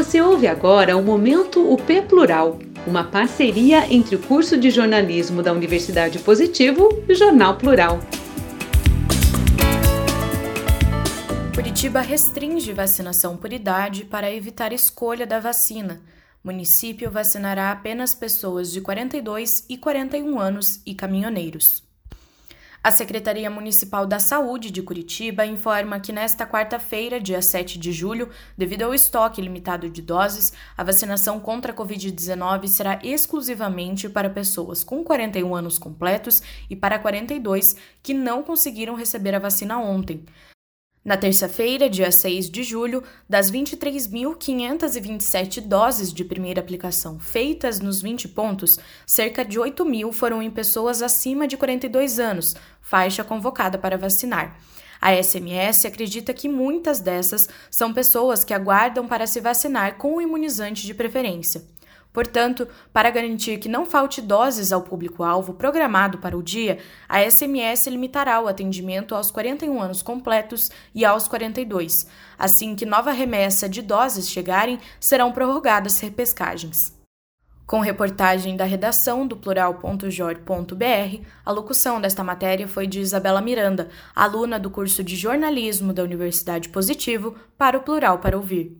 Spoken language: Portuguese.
Você ouve agora o Momento UP Plural, uma parceria entre o curso de jornalismo da Universidade Positivo e o Jornal Plural. Curitiba restringe vacinação por idade para evitar escolha da vacina. Município vacinará apenas pessoas de 42 e 41 anos e caminhoneiros. A Secretaria Municipal da Saúde de Curitiba informa que nesta quarta-feira, dia 7 de julho, devido ao estoque limitado de doses, a vacinação contra a Covid-19 será exclusivamente para pessoas com 41 anos completos e para 42 que não conseguiram receber a vacina ontem. Na terça-feira, dia 6 de julho, das 23.527 doses de primeira aplicação feitas nos 20 pontos, cerca de 8 mil foram em pessoas acima de 42 anos, faixa convocada para vacinar. A SMS acredita que muitas dessas são pessoas que aguardam para se vacinar com o imunizante de preferência. Portanto, para garantir que não falte doses ao público-alvo programado para o dia, a SMS limitará o atendimento aos 41 anos completos e aos 42. Assim que nova remessa de doses chegarem, serão prorrogadas repescagens. Com reportagem da redação do plural.jor.br, a locução desta matéria foi de Isabela Miranda, aluna do curso de jornalismo da Universidade Positivo, para o Plural para Ouvir.